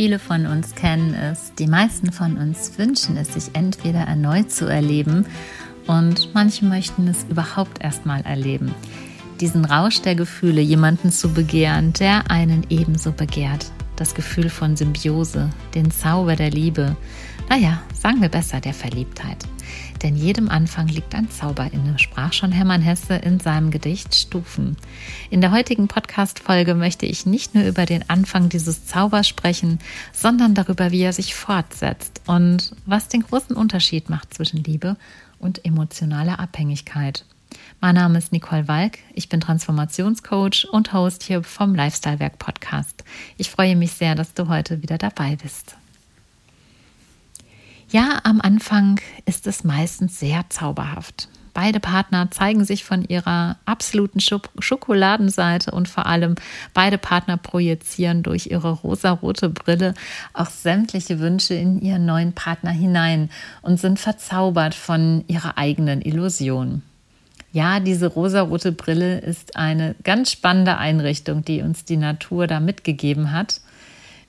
Viele von uns kennen es, die meisten von uns wünschen es sich entweder erneut zu erleben und manche möchten es überhaupt erst mal erleben. Diesen Rausch der Gefühle, jemanden zu begehren, der einen ebenso begehrt. Das Gefühl von Symbiose, den Zauber der Liebe. Naja, sagen wir besser der Verliebtheit. Denn jedem Anfang liegt ein Zauber inne, sprach schon Hermann Hesse in seinem Gedicht Stufen. In der heutigen Podcast-Folge möchte ich nicht nur über den Anfang dieses Zaubers sprechen, sondern darüber, wie er sich fortsetzt und was den großen Unterschied macht zwischen Liebe und emotionaler Abhängigkeit. Mein Name ist Nicole Walk, ich bin Transformationscoach und Host hier vom Lifestyle Werk Podcast. Ich freue mich sehr, dass du heute wieder dabei bist. Ja, am Anfang ist es meistens sehr zauberhaft. Beide Partner zeigen sich von ihrer absoluten Schokoladenseite und vor allem beide Partner projizieren durch ihre rosarote Brille auch sämtliche Wünsche in ihren neuen Partner hinein und sind verzaubert von ihrer eigenen Illusion. Ja, diese rosarote Brille ist eine ganz spannende Einrichtung, die uns die Natur da mitgegeben hat.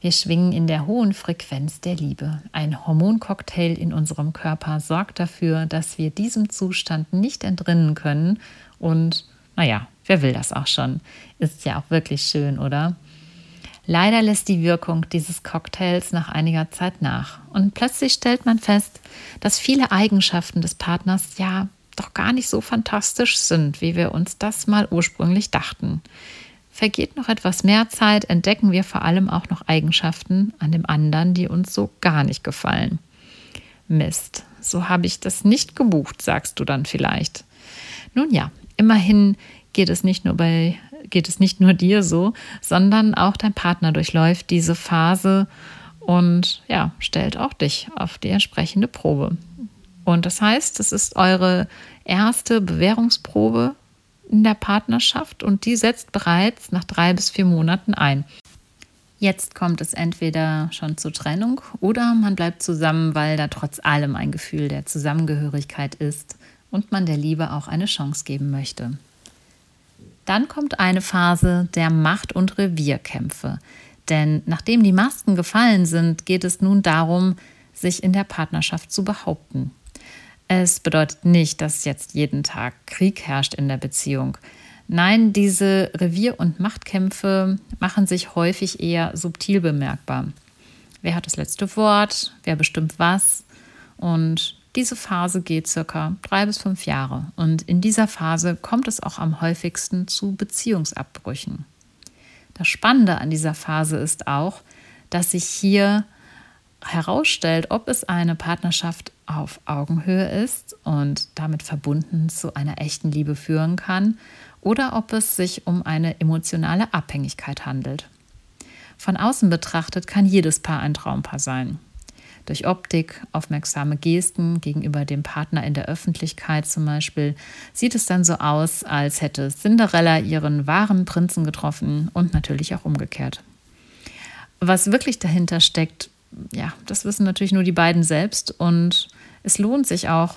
Wir schwingen in der hohen Frequenz der Liebe. Ein Hormoncocktail in unserem Körper sorgt dafür, dass wir diesem Zustand nicht entrinnen können. Und naja, wer will das auch schon? Ist ja auch wirklich schön, oder? Leider lässt die Wirkung dieses Cocktails nach einiger Zeit nach. Und plötzlich stellt man fest, dass viele Eigenschaften des Partners ja doch gar nicht so fantastisch sind, wie wir uns das mal ursprünglich dachten. Vergeht noch etwas mehr Zeit, entdecken wir vor allem auch noch Eigenschaften an dem anderen, die uns so gar nicht gefallen. Mist, so habe ich das nicht gebucht, sagst du dann vielleicht. Nun ja, immerhin geht es nicht nur bei geht es nicht nur dir so, sondern auch dein Partner durchläuft diese Phase und ja, stellt auch dich auf die entsprechende Probe. Und das heißt, es ist eure erste Bewährungsprobe in der Partnerschaft und die setzt bereits nach drei bis vier Monaten ein. Jetzt kommt es entweder schon zur Trennung oder man bleibt zusammen, weil da trotz allem ein Gefühl der Zusammengehörigkeit ist und man der Liebe auch eine Chance geben möchte. Dann kommt eine Phase der Macht- und Revierkämpfe. Denn nachdem die Masken gefallen sind, geht es nun darum, sich in der Partnerschaft zu behaupten. Es bedeutet nicht, dass jetzt jeden Tag Krieg herrscht in der Beziehung. Nein, diese Revier- und Machtkämpfe machen sich häufig eher subtil bemerkbar. Wer hat das letzte Wort? Wer bestimmt was? Und diese Phase geht circa drei bis fünf Jahre. Und in dieser Phase kommt es auch am häufigsten zu Beziehungsabbrüchen. Das Spannende an dieser Phase ist auch, dass sich hier herausstellt, ob es eine Partnerschaft auf Augenhöhe ist und damit verbunden zu einer echten Liebe führen kann oder ob es sich um eine emotionale Abhängigkeit handelt. Von außen betrachtet kann jedes Paar ein Traumpaar sein. Durch Optik, aufmerksame Gesten gegenüber dem Partner in der Öffentlichkeit zum Beispiel, sieht es dann so aus, als hätte Cinderella ihren wahren Prinzen getroffen und natürlich auch umgekehrt. Was wirklich dahinter steckt, ja, das wissen natürlich nur die beiden selbst und es lohnt sich auch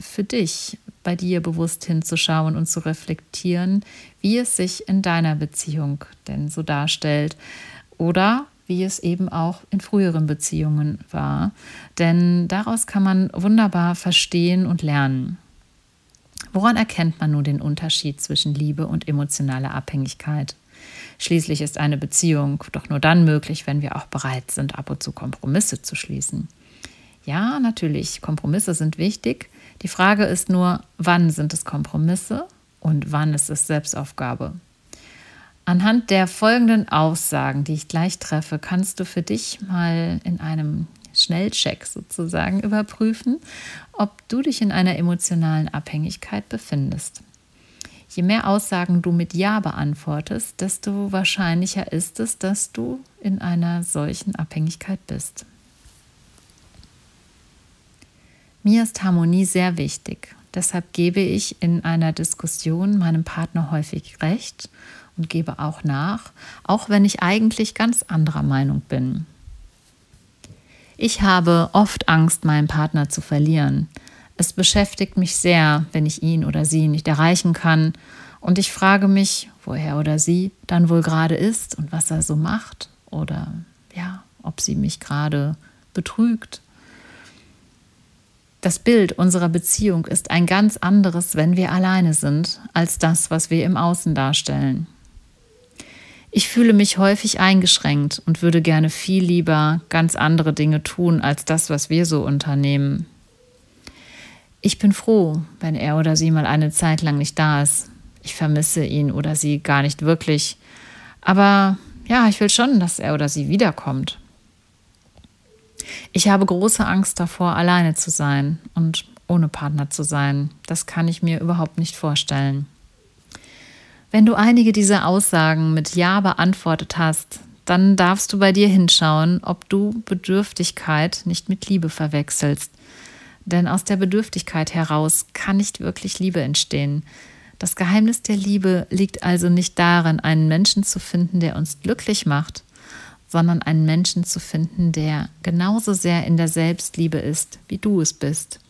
für dich, bei dir bewusst hinzuschauen und zu reflektieren, wie es sich in deiner Beziehung denn so darstellt oder wie es eben auch in früheren Beziehungen war. Denn daraus kann man wunderbar verstehen und lernen. Woran erkennt man nun den Unterschied zwischen Liebe und emotionaler Abhängigkeit? Schließlich ist eine Beziehung doch nur dann möglich, wenn wir auch bereit sind, ab und zu Kompromisse zu schließen. Ja, natürlich, Kompromisse sind wichtig. Die Frage ist nur, wann sind es Kompromisse und wann ist es Selbstaufgabe? Anhand der folgenden Aussagen, die ich gleich treffe, kannst du für dich mal in einem Schnellcheck sozusagen überprüfen, ob du dich in einer emotionalen Abhängigkeit befindest. Je mehr Aussagen du mit Ja beantwortest, desto wahrscheinlicher ist es, dass du in einer solchen Abhängigkeit bist. Mir ist Harmonie sehr wichtig. Deshalb gebe ich in einer Diskussion meinem Partner häufig recht und gebe auch nach, auch wenn ich eigentlich ganz anderer Meinung bin. Ich habe oft Angst, meinen Partner zu verlieren. Es beschäftigt mich sehr, wenn ich ihn oder sie nicht erreichen kann. Und ich frage mich, wo er oder sie dann wohl gerade ist und was er so macht oder ja, ob sie mich gerade betrügt. Das Bild unserer Beziehung ist ein ganz anderes, wenn wir alleine sind, als das, was wir im Außen darstellen. Ich fühle mich häufig eingeschränkt und würde gerne viel lieber ganz andere Dinge tun als das, was wir so unternehmen. Ich bin froh, wenn er oder sie mal eine Zeit lang nicht da ist. Ich vermisse ihn oder sie gar nicht wirklich. Aber ja, ich will schon, dass er oder sie wiederkommt. Ich habe große Angst davor, alleine zu sein und ohne Partner zu sein. Das kann ich mir überhaupt nicht vorstellen. Wenn du einige dieser Aussagen mit Ja beantwortet hast, dann darfst du bei dir hinschauen, ob du Bedürftigkeit nicht mit Liebe verwechselst. Denn aus der Bedürftigkeit heraus kann nicht wirklich Liebe entstehen. Das Geheimnis der Liebe liegt also nicht darin, einen Menschen zu finden, der uns glücklich macht, sondern einen Menschen zu finden, der genauso sehr in der Selbstliebe ist, wie du es bist.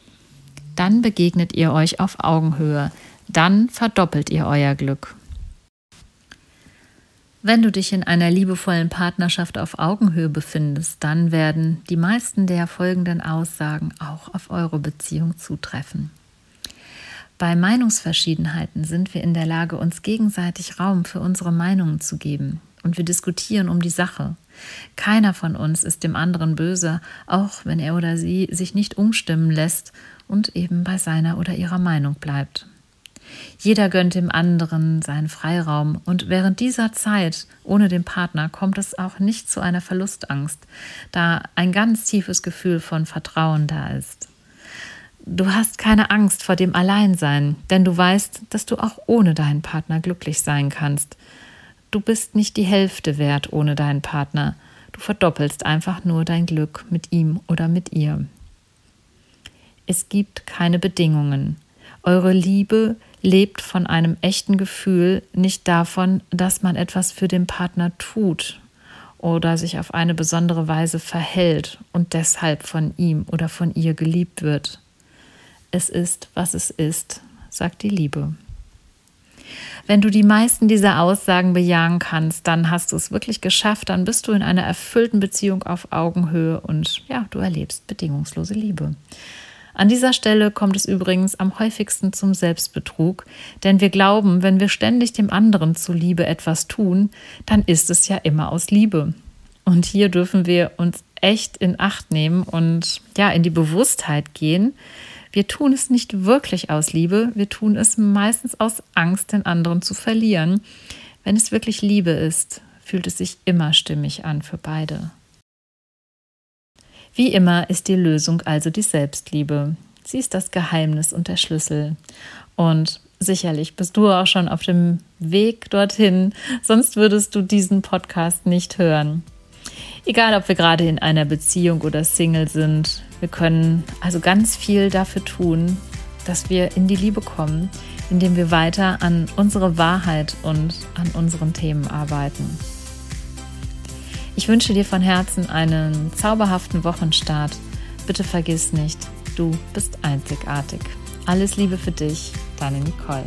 Dann begegnet ihr euch auf Augenhöhe, dann verdoppelt ihr euer Glück. Wenn du dich in einer liebevollen Partnerschaft auf Augenhöhe befindest, dann werden die meisten der folgenden Aussagen auch auf eure Beziehung zutreffen. Bei Meinungsverschiedenheiten sind wir in der Lage, uns gegenseitig Raum für unsere Meinungen zu geben und wir diskutieren um die Sache. Keiner von uns ist dem anderen böse, auch wenn er oder sie sich nicht umstimmen lässt und eben bei seiner oder ihrer Meinung bleibt. Jeder gönnt dem anderen seinen Freiraum und während dieser Zeit ohne den Partner kommt es auch nicht zu einer Verlustangst, da ein ganz tiefes Gefühl von Vertrauen da ist. Du hast keine Angst vor dem Alleinsein, denn du weißt, dass du auch ohne deinen Partner glücklich sein kannst. Du bist nicht die Hälfte wert ohne deinen Partner. Du verdoppelst einfach nur dein Glück mit ihm oder mit ihr. Es gibt keine Bedingungen. Eure Liebe lebt von einem echten Gefühl, nicht davon, dass man etwas für den Partner tut oder sich auf eine besondere Weise verhält und deshalb von ihm oder von ihr geliebt wird. Es ist, was es ist, sagt die Liebe. Wenn du die meisten dieser Aussagen bejahen kannst, dann hast du es wirklich geschafft, dann bist du in einer erfüllten Beziehung auf Augenhöhe und ja, du erlebst bedingungslose Liebe. An dieser Stelle kommt es übrigens am häufigsten zum Selbstbetrug, denn wir glauben, wenn wir ständig dem anderen zuliebe etwas tun, dann ist es ja immer aus Liebe. Und hier dürfen wir uns echt in Acht nehmen und ja, in die Bewusstheit gehen. Wir tun es nicht wirklich aus Liebe, wir tun es meistens aus Angst, den anderen zu verlieren. Wenn es wirklich Liebe ist, fühlt es sich immer stimmig an für beide. Wie immer ist die Lösung also die Selbstliebe. Sie ist das Geheimnis und der Schlüssel. Und sicherlich bist du auch schon auf dem Weg dorthin, sonst würdest du diesen Podcast nicht hören. Egal, ob wir gerade in einer Beziehung oder Single sind, wir können also ganz viel dafür tun, dass wir in die Liebe kommen, indem wir weiter an unsere Wahrheit und an unseren Themen arbeiten. Ich wünsche dir von Herzen einen zauberhaften Wochenstart. Bitte vergiss nicht, du bist einzigartig. Alles Liebe für dich, deine Nicole.